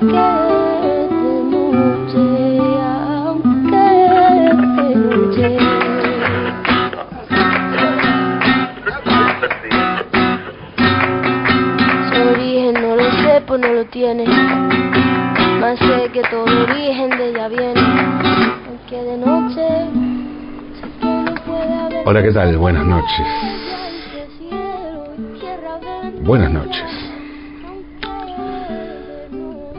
no lo sé, pues no lo tiene. Más sé que todo origen de ella viene. Aunque de noche sé que no puede haber. Hola, ¿qué tal? Buenas noches. Buenas noches.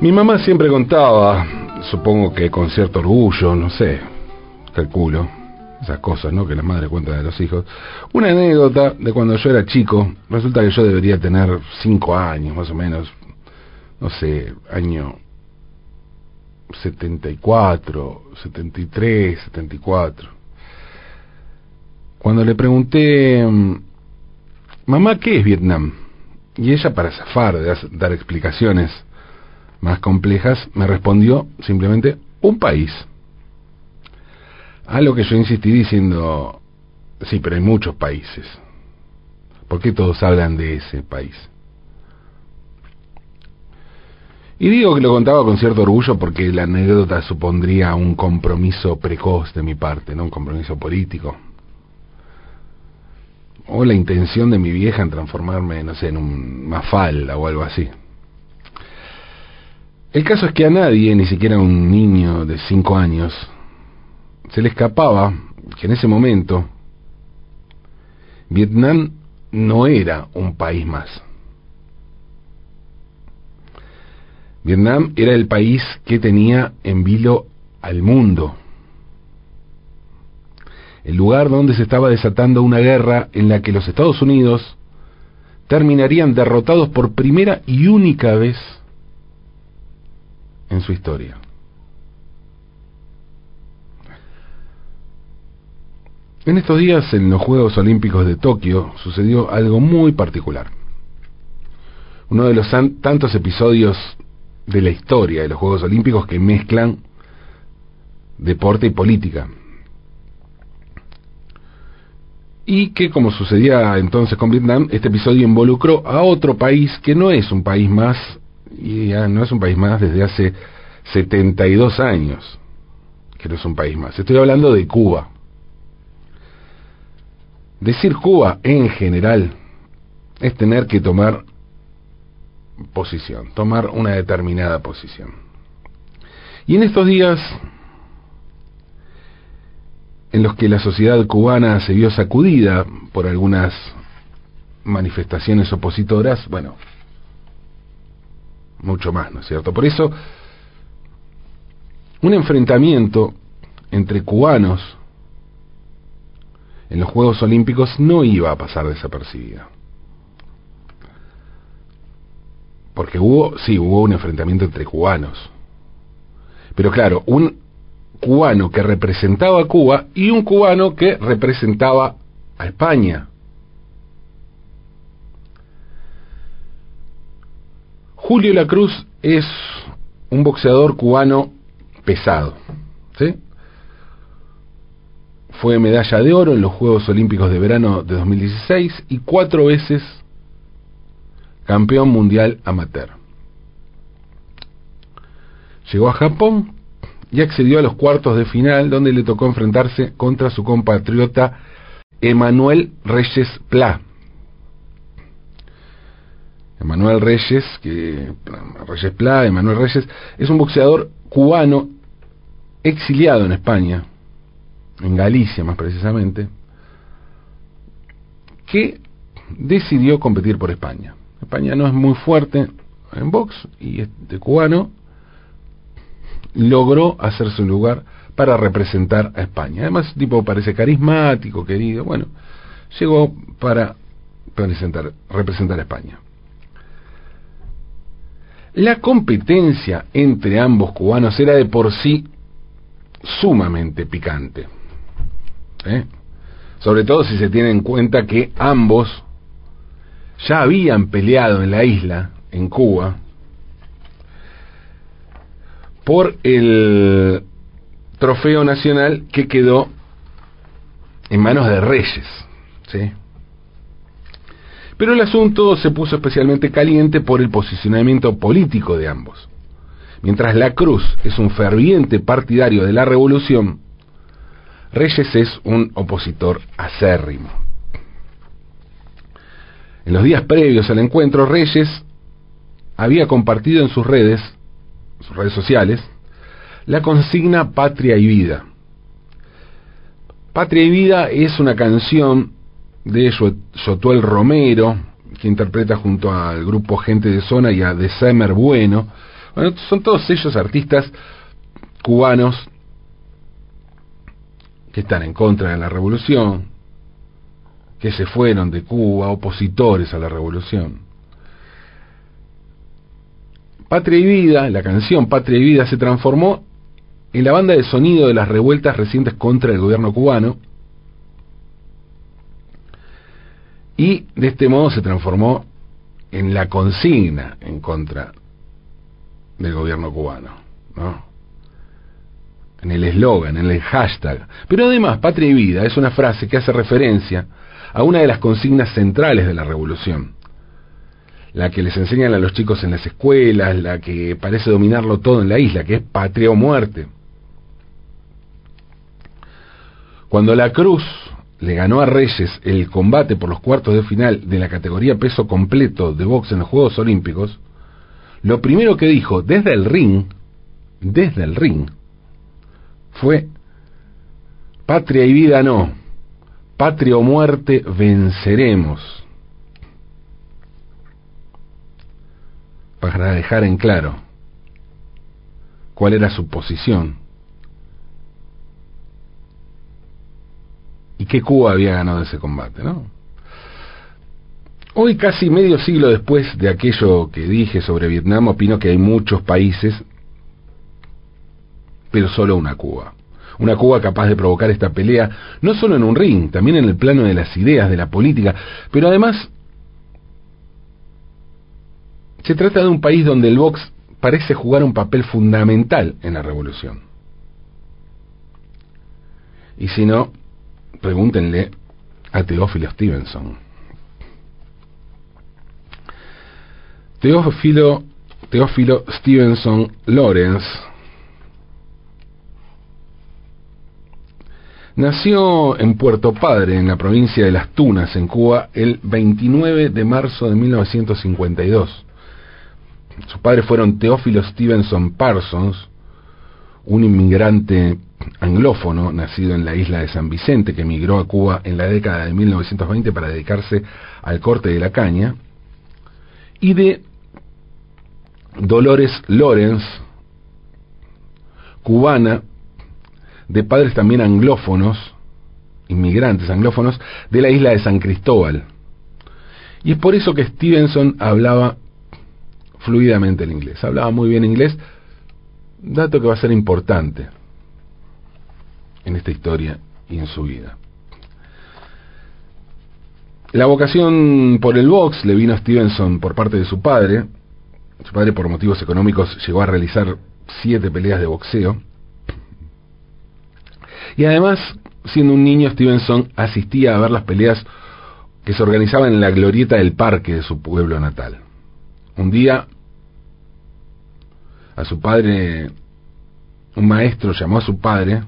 Mi mamá siempre contaba, supongo que con cierto orgullo, no sé, calculo, esas cosas, ¿no? Que las madres cuentan de los hijos. Una anécdota de cuando yo era chico, resulta que yo debería tener cinco años, más o menos, no sé, año 74, 73, 74. Cuando le pregunté, mamá, ¿qué es Vietnam? Y ella, para zafar de dar explicaciones más complejas, me respondió simplemente un país. A lo que yo insistí diciendo, sí, pero hay muchos países. ¿Por qué todos hablan de ese país? Y digo que lo contaba con cierto orgullo porque la anécdota supondría un compromiso precoz de mi parte, no un compromiso político. O la intención de mi vieja en transformarme, no sé, en un mafalda o algo así. El caso es que a nadie, ni siquiera a un niño de cinco años, se le escapaba que en ese momento Vietnam no era un país más. Vietnam era el país que tenía en vilo al mundo. El lugar donde se estaba desatando una guerra en la que los Estados Unidos terminarían derrotados por primera y única vez en su historia. En estos días, en los Juegos Olímpicos de Tokio, sucedió algo muy particular. Uno de los tantos episodios de la historia de los Juegos Olímpicos que mezclan deporte y política. Y que, como sucedía entonces con Vietnam, este episodio involucró a otro país que no es un país más, y ya no es un país más desde hace 72 años, que no es un país más. Estoy hablando de Cuba. Decir Cuba en general es tener que tomar posición, tomar una determinada posición. Y en estos días en los que la sociedad cubana se vio sacudida por algunas manifestaciones opositoras, bueno, mucho más, ¿no es cierto? Por eso, un enfrentamiento entre cubanos en los Juegos Olímpicos no iba a pasar desapercibido. Porque hubo, sí, hubo un enfrentamiento entre cubanos. Pero claro, un cubano que representaba a Cuba y un cubano que representaba a España. Julio La Cruz es un boxeador cubano pesado. Fue medalla de oro en los Juegos Olímpicos de Verano de 2016 y cuatro veces campeón mundial amateur. Llegó a Japón y accedió a los cuartos de final donde le tocó enfrentarse contra su compatriota Emanuel Reyes Pla. Emanuel Reyes, que Reyes Pla, Emanuel Reyes, es un boxeador cubano exiliado en España, en Galicia más precisamente, que decidió competir por España. España no es muy fuerte en box y este cubano logró hacerse un lugar para representar a España. Además, tipo parece carismático, querido. Bueno, llegó para presentar, representar a España. La competencia entre ambos cubanos era de por sí sumamente picante. ¿eh? Sobre todo si se tiene en cuenta que ambos ya habían peleado en la isla, en Cuba, por el trofeo nacional que quedó en manos de reyes. ¿sí? Pero el asunto se puso especialmente caliente por el posicionamiento político de ambos. Mientras la Cruz es un ferviente partidario de la revolución, Reyes es un opositor acérrimo. En los días previos al encuentro, Reyes había compartido en sus redes, sus redes sociales, la consigna Patria y Vida. Patria y Vida es una canción de Yotuel Romero, que interpreta junto al grupo Gente de Zona y a December Bueno. Bueno, son todos ellos artistas cubanos que están en contra de la revolución, que se fueron de Cuba, opositores a la revolución. Patria y Vida, la canción Patria y Vida se transformó en la banda de sonido de las revueltas recientes contra el gobierno cubano y de este modo se transformó en la consigna en contra del gobierno cubano, ¿no? En el eslogan, en el hashtag. Pero además, patria y vida es una frase que hace referencia a una de las consignas centrales de la revolución. La que les enseñan a los chicos en las escuelas, la que parece dominarlo todo en la isla, que es patria o muerte. Cuando la cruz le ganó a Reyes el combate por los cuartos de final de la categoría peso completo de box en los Juegos Olímpicos, lo primero que dijo desde el ring, desde el ring, fue, patria y vida no, patria o muerte venceremos. Para dejar en claro cuál era su posición y que Cuba había ganado ese combate, ¿no? Hoy, casi medio siglo después de aquello que dije sobre Vietnam, opino que hay muchos países, pero solo una Cuba. Una Cuba capaz de provocar esta pelea, no solo en un ring, también en el plano de las ideas, de la política, pero además se trata de un país donde el box parece jugar un papel fundamental en la revolución. Y si no, pregúntenle a Teófilo Stevenson. Teófilo, Stevenson Lawrence nació en Puerto Padre, en la provincia de Las Tunas, en Cuba, el 29 de marzo de 1952. Sus padres fueron Teófilo Stevenson Parsons, un inmigrante anglófono nacido en la isla de San Vicente que emigró a Cuba en la década de 1920 para dedicarse al corte de la caña, y de Dolores Lawrence, cubana, de padres también anglófonos, inmigrantes anglófonos, de la isla de San Cristóbal. Y es por eso que Stevenson hablaba fluidamente el inglés, hablaba muy bien inglés, dato que va a ser importante en esta historia y en su vida. La vocación por el box le vino a Stevenson por parte de su padre. Su padre, por motivos económicos, llegó a realizar siete peleas de boxeo. Y además, siendo un niño, Stevenson asistía a ver las peleas que se organizaban en la glorieta del parque de su pueblo natal. Un día, a su padre, un maestro llamó a su padre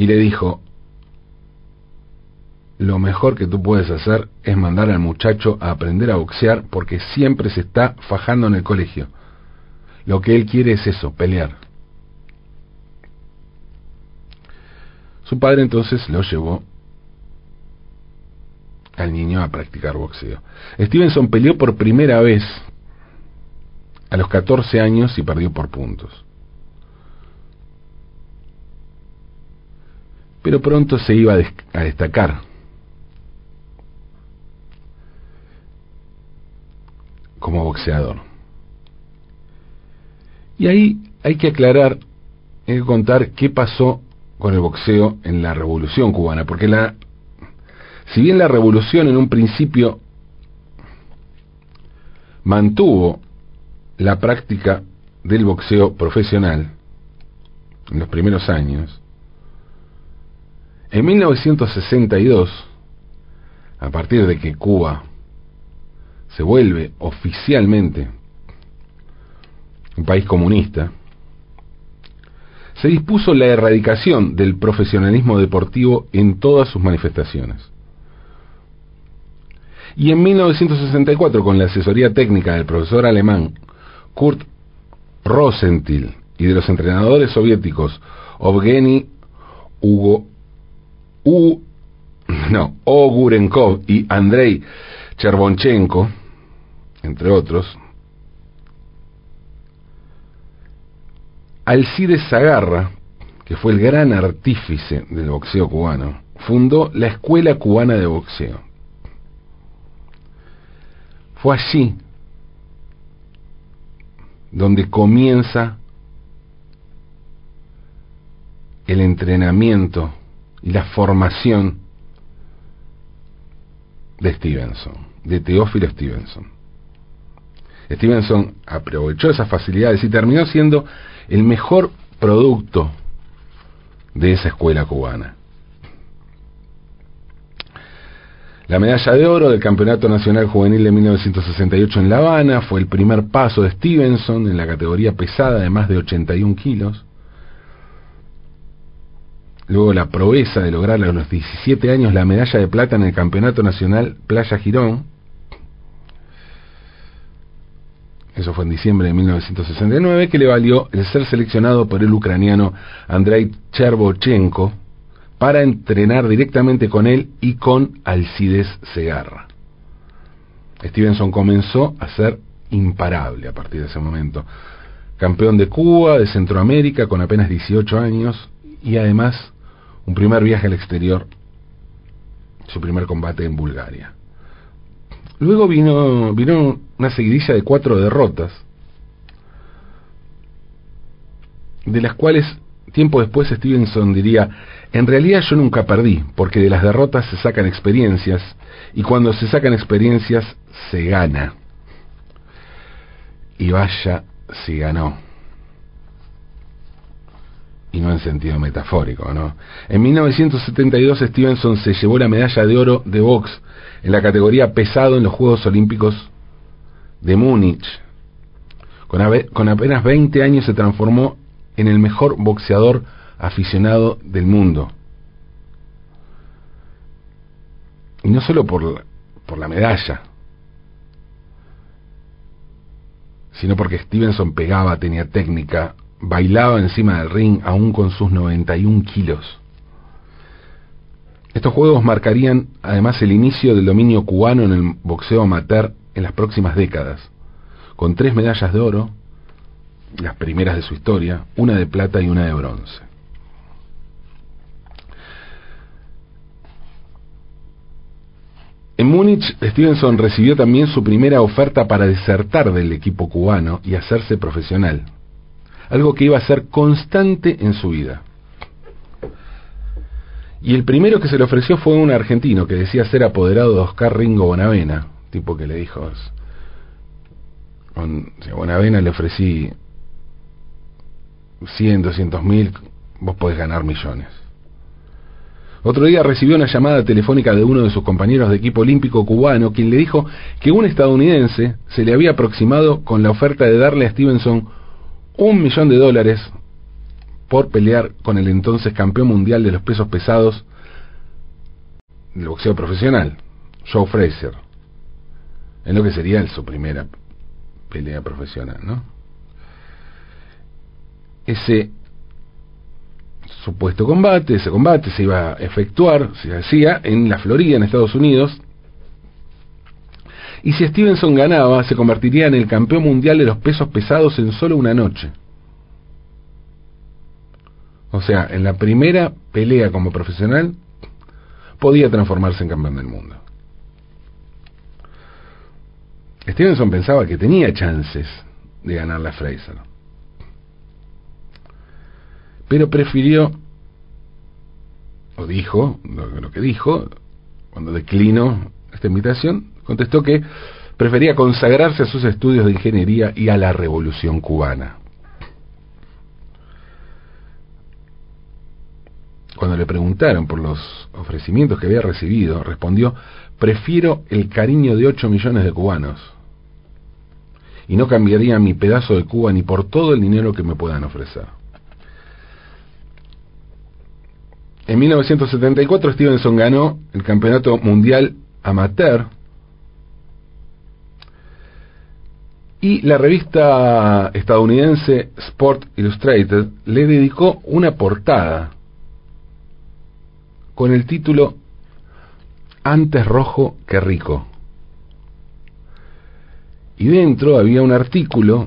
y le dijo, lo mejor que tú puedes hacer es mandar al muchacho a aprender a boxear porque siempre se está fajando en el colegio. Lo que él quiere es eso, pelear. Su padre entonces lo llevó al niño a practicar boxeo. Stevenson peleó por primera vez a los 14 años y perdió por puntos. Pero pronto se iba a destacar. como boxeador. Y ahí hay que aclarar, hay que contar qué pasó con el boxeo en la revolución cubana, porque la, si bien la revolución en un principio mantuvo la práctica del boxeo profesional, en los primeros años. En 1962, a partir de que Cuba se vuelve oficialmente un país comunista, se dispuso la erradicación del profesionalismo deportivo en todas sus manifestaciones. Y en 1964, con la asesoría técnica del profesor alemán Kurt Rosenthal y de los entrenadores soviéticos Ovgeny Hugo, U, no, Ogurenkov y Andrei Chervonchenko, entre otros, Alcides Zagarra, que fue el gran artífice del boxeo cubano, fundó la Escuela Cubana de Boxeo. Fue allí donde comienza el entrenamiento y la formación de Stevenson, de Teófilo Stevenson. Stevenson aprovechó esas facilidades y terminó siendo el mejor producto de esa escuela cubana. La medalla de oro del Campeonato Nacional Juvenil de 1968 en La Habana fue el primer paso de Stevenson en la categoría pesada de más de 81 kilos. Luego la proeza de lograr a los 17 años la medalla de plata en el Campeonato Nacional Playa Girón. Eso fue en diciembre de 1969, que le valió el ser seleccionado por el ucraniano Andrei Chervochenko para entrenar directamente con él y con Alcides Segarra. Stevenson comenzó a ser imparable a partir de ese momento. Campeón de Cuba, de Centroamérica, con apenas 18 años y además un primer viaje al exterior, su primer combate en Bulgaria. Luego vino, vino una seguidilla de cuatro derrotas, de las cuales tiempo después Stevenson diría, en realidad yo nunca perdí, porque de las derrotas se sacan experiencias, y cuando se sacan experiencias se gana. Y vaya, si ganó. Y no en sentido metafórico, ¿no? En 1972 Stevenson se llevó la medalla de oro de box en la categoría pesado en los Juegos Olímpicos de Múnich. Con, apenas 20 años se transformó en el mejor boxeador aficionado del mundo. Y no solo por, por la medalla, sino porque Stevenson pegaba, tenía técnica, bailaba encima del ring aún con sus 91 kilos. Estos juegos marcarían además el inicio del dominio cubano en el boxeo amateur en las próximas décadas, con tres medallas de oro, las primeras de su historia, una de plata y una de bronce. En Múnich, Stevenson recibió también su primera oferta para desertar del equipo cubano y hacerse profesional, algo que iba a ser constante en su vida. Y el primero que se le ofreció fue un argentino que decía ser apoderado de Oscar Ringo Bonavena, tipo que le dijo, con Bonavena le ofrecí 100, 200 mil, vos podés ganar millones. Otro día recibió una llamada telefónica de uno de sus compañeros de equipo olímpico cubano, quien le dijo que un estadounidense se le había aproximado con la oferta de darle a Stevenson un millón de dólares por pelear con el entonces campeón mundial de los pesos pesados del boxeo profesional, Joe Fraser, en lo que sería su primera pelea profesional, ¿no? Ese supuesto combate, ese combate se iba a efectuar, se hacía en la Florida, en Estados Unidos, y si Stevenson ganaba, se convertiría en el campeón mundial de los pesos pesados en solo una noche. O sea, en la primera pelea como profesional, podía transformarse en campeón del mundo. Stevenson pensaba que tenía chances de ganar la Fraser pero prefirió, o dijo, lo, que dijo, cuando declinó esta invitación, contestó que prefería consagrarse a sus estudios de ingeniería y a la revolución cubana. cuando le preguntaron por los ofrecimientos que había recibido, respondió, prefiero el cariño de 8 millones de cubanos. Y no cambiaría mi pedazo de Cuba ni por todo el dinero que me puedan ofrecer. En 1974 Stevenson ganó el Campeonato Mundial Amateur y la revista estadounidense Sport Illustrated le dedicó una portada con el título Antes rojo que rico. Y dentro había un artículo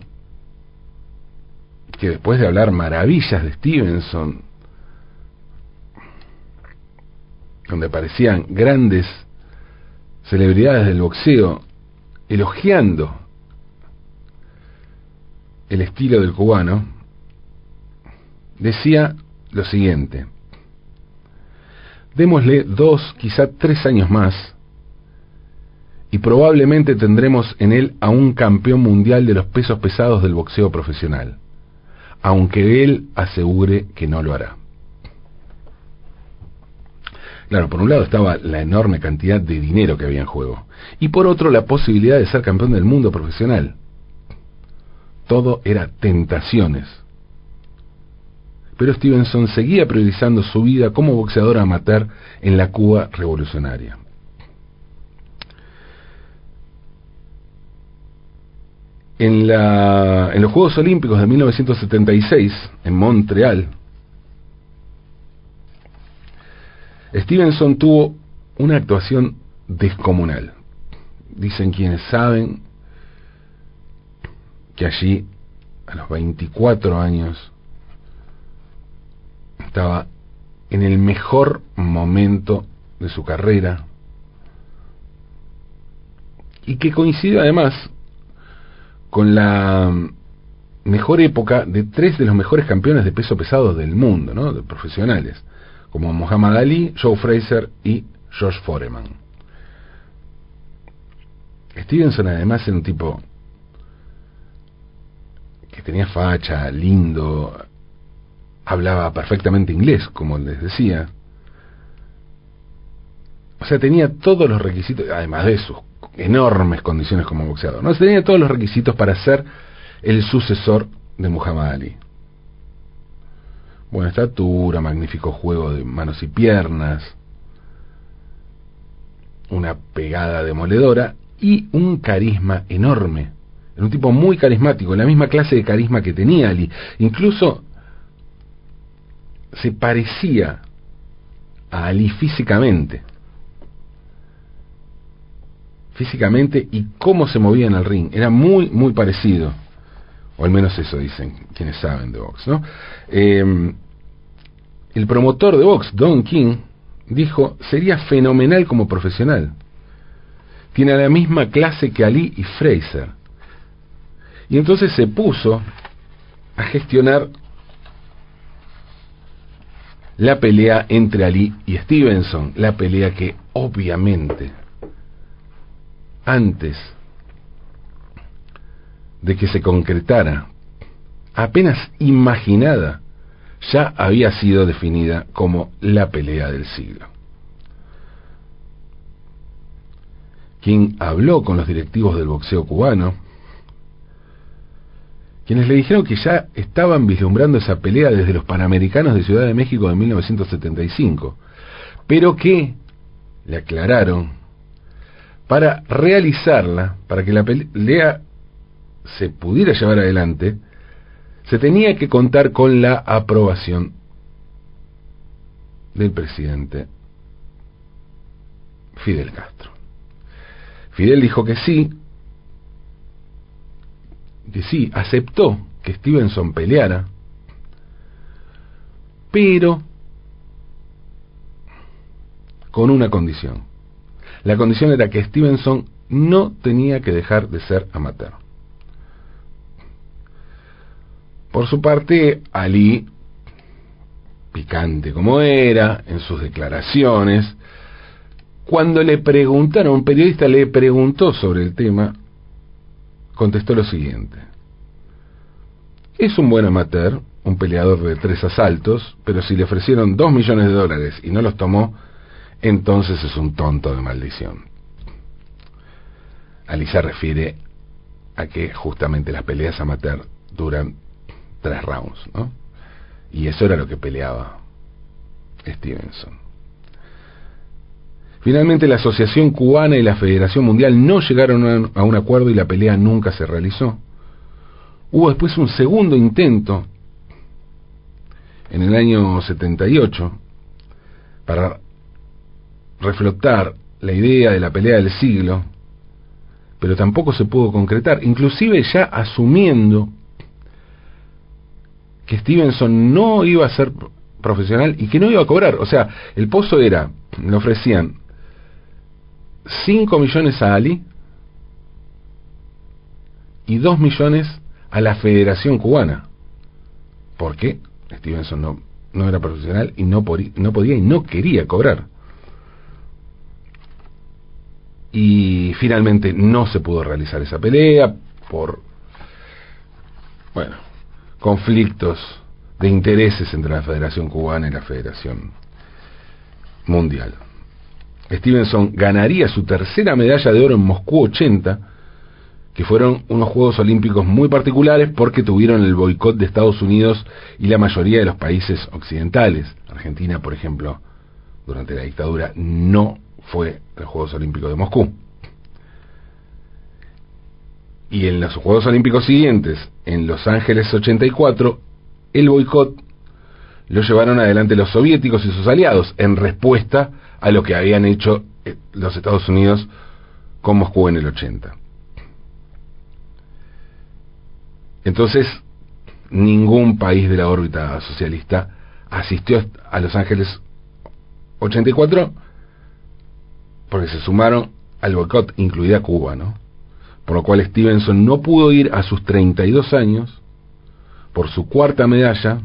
que después de hablar maravillas de Stevenson, donde aparecían grandes celebridades del boxeo elogiando el estilo del cubano, decía lo siguiente, démosle dos, quizá tres años más, y probablemente tendremos en él a un campeón mundial de los pesos pesados del boxeo profesional, aunque él asegure que no lo hará. Claro, por un lado estaba la enorme cantidad de dinero que había en juego, y por otro la posibilidad de ser campeón del mundo profesional. Todo era tentaciones. Pero Stevenson seguía priorizando su vida como boxeador amateur en la Cuba revolucionaria. En, en los Juegos Olímpicos de 1976, en Montreal, Stevenson tuvo una actuación descomunal. Dicen quienes saben que allí, a los 24 años, estaba en el mejor momento de su carrera y que coincide además con la mejor época de tres de los mejores campeones de peso pesado del mundo, ¿no? de profesionales, como Muhammad Ali, Joe Fraser y George Foreman. Stevenson además era un tipo que tenía facha, lindo, hablaba perfectamente inglés, como les decía. O sea, tenía todos los requisitos, además de sus enormes condiciones como boxeador, ¿no? Tenía todos los requisitos para ser el sucesor de Muhammad Ali. Buena estatura, magnífico juego de manos y piernas, una pegada demoledora y un carisma enorme era un tipo muy carismático, la misma clase de carisma que tenía Ali. Incluso se parecía a Ali físicamente. Físicamente y cómo se movía en el ring. Era muy, muy parecido. O al menos eso dicen quienes saben de box, ¿no? Em, el promotor de box, Don King, dijo, sería fenomenal como profesional. Tiene la misma clase que Ali y Fraser y entonces se puso a gestionar la pelea entre Ali y Stevenson, la pelea que obviamente antes de que se concretara, apenas imaginada, ya había sido definida como la pelea del siglo. Quien habló con los directivos del boxeo cubano, quienes le dijeron que ya estaban vislumbrando esa pelea desde los Panamericanos de Ciudad de México de 1975, pero que le aclararon para realizarla, para que la pelea se pudiera llevar adelante, se tenía que contar con la aprobación del presidente Fidel Castro. Fidel dijo que sí, que sí, aceptó que Stevenson peleara, pero con una condición. La condición era que Stevenson no tenía que dejar de ser amateur. Por su parte, Ali, picante como era en sus declaraciones, cuando le preguntaron, un periodista le preguntó sobre el tema, contestó lo siguiente. Es un buen amateur, un peleador de tres asaltos, pero si le ofrecieron dos millones de dólares y no los tomó, entonces es un tonto de maldición. Ali se refiere a que justamente las peleas amateur duran tres rounds, ¿no? Y eso era lo que peleaba Stevenson. Finalmente la Asociación Cubana y la Federación Mundial no llegaron a un acuerdo y la pelea nunca se realizó. Hubo después un segundo intento en el año 78 para reflotar la idea de la pelea del siglo, pero tampoco se pudo concretar, inclusive ya asumiendo que Stevenson no iba a ser profesional y que no iba a cobrar. O sea, el pozo era, le ofrecían 5 millones a Ali y 2 millones a la Federación Cubana. ¿Por qué? Stevenson no, no era profesional y no podía y no quería cobrar. Y finalmente no se pudo realizar esa pelea por, bueno, conflictos de intereses entre la Federación Cubana y la Federación Mundial. Stevenson ganaría su tercera medalla de oro en Moscú 80, que fueron unos Juegos Olímpicos muy particulares porque tuvieron el boicot de Estados Unidos y la mayoría de los países occidentales. Argentina, por ejemplo, durante la dictadura no fue los Juegos Olímpicos de Moscú. Y en los Juegos Olímpicos siguientes, en Los Ángeles 84, el boicot lo llevaron adelante los soviéticos y sus aliados en respuesta a lo que habían hecho eh, los Estados Unidos con Moscú en el 80. Entonces, ningún país de la órbita socialista asistió a Los Ángeles 84 porque se sumaron al boicot, incluida Cuba, ¿no? Por lo cual Stevenson no pudo ir a sus 32 años por su cuarta medalla,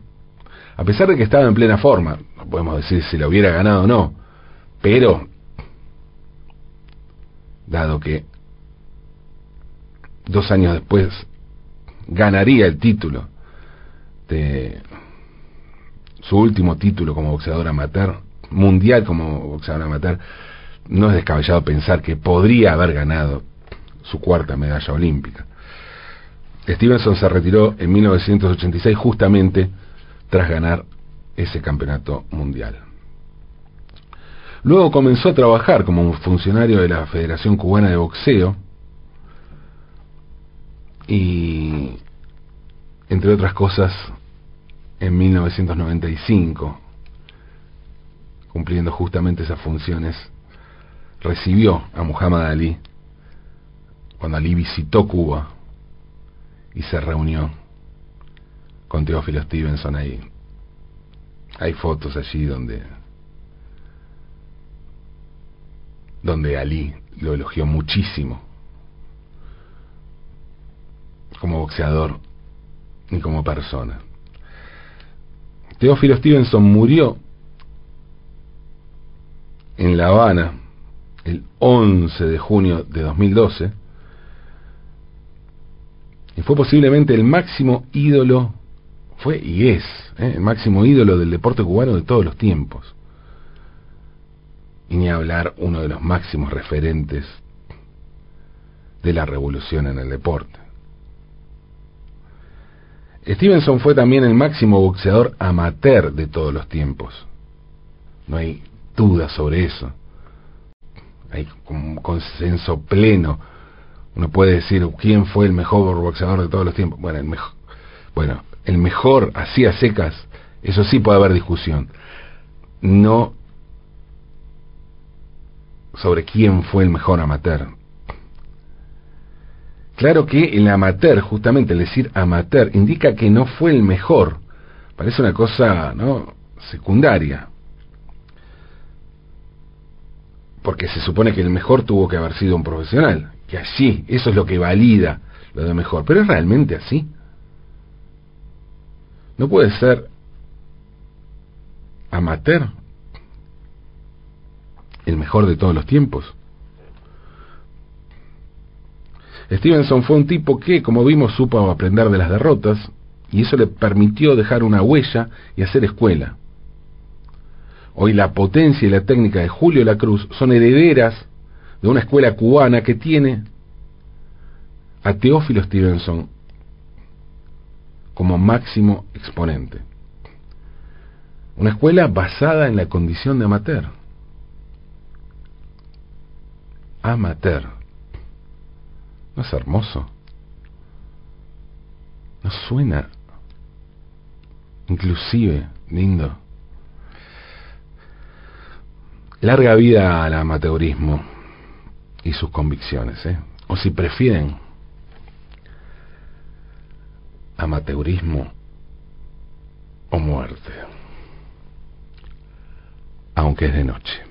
a pesar de que estaba en plena forma, no podemos decir si la hubiera ganado o no, pero, dado que dos años después ganaría el título de su último título como boxeador amateur, mundial como boxeador amateur, no es descabellado pensar que podría haber ganado su cuarta medalla olímpica. Stevenson se retiró en 1986 justamente tras ganar ese campeonato mundial. Luego comenzó a trabajar como un funcionario de la Federación Cubana de Boxeo y, entre otras cosas, en 1995, cumpliendo justamente esas funciones, recibió a Muhammad Ali cuando Ali visitó Cuba y se reunió con Teófilo Stevenson ahí. Hay fotos allí donde donde Ali lo elogió muchísimo como boxeador y como persona. Teófilo Stevenson murió en La Habana el 11 de junio de 2012 y fue posiblemente el máximo ídolo, fue y es, ¿eh? el máximo ídolo del deporte cubano de todos los tiempos. Y ni hablar uno de los máximos referentes de la revolución en el deporte. Stevenson fue también el máximo boxeador amateur de todos los tiempos. No hay duda sobre eso. Hay un consenso pleno uno puede decir quién fue el mejor boxeador de todos los tiempos. Bueno, el mejor, bueno, el mejor así a secas, eso sí puede haber discusión. No sobre quién fue el mejor amateur. Claro que el amateur, justamente el decir amateur, indica que no fue el mejor. Parece una cosa, ¿no? secundaria. Porque se supone que el mejor tuvo que haber sido un profesional que así, eso es lo que valida lo de mejor. Pero es realmente así. No puede ser amateur el mejor de todos los tiempos. Stevenson fue un tipo que, como vimos, supo aprender de las derrotas y eso le permitió dejar una huella y hacer escuela. Hoy la potencia y la técnica de Julio La Cruz son herederas de una escuela cubana que tiene a Teófilo Stevenson como máximo exponente. Una escuela basada en la condición de amateur. Amateur. ¿No es hermoso? ¿No suena inclusive lindo? Larga vida al amateurismo y sus convicciones, ¿eh? O si prefieren, amateurismo o muerte, aunque es de noche.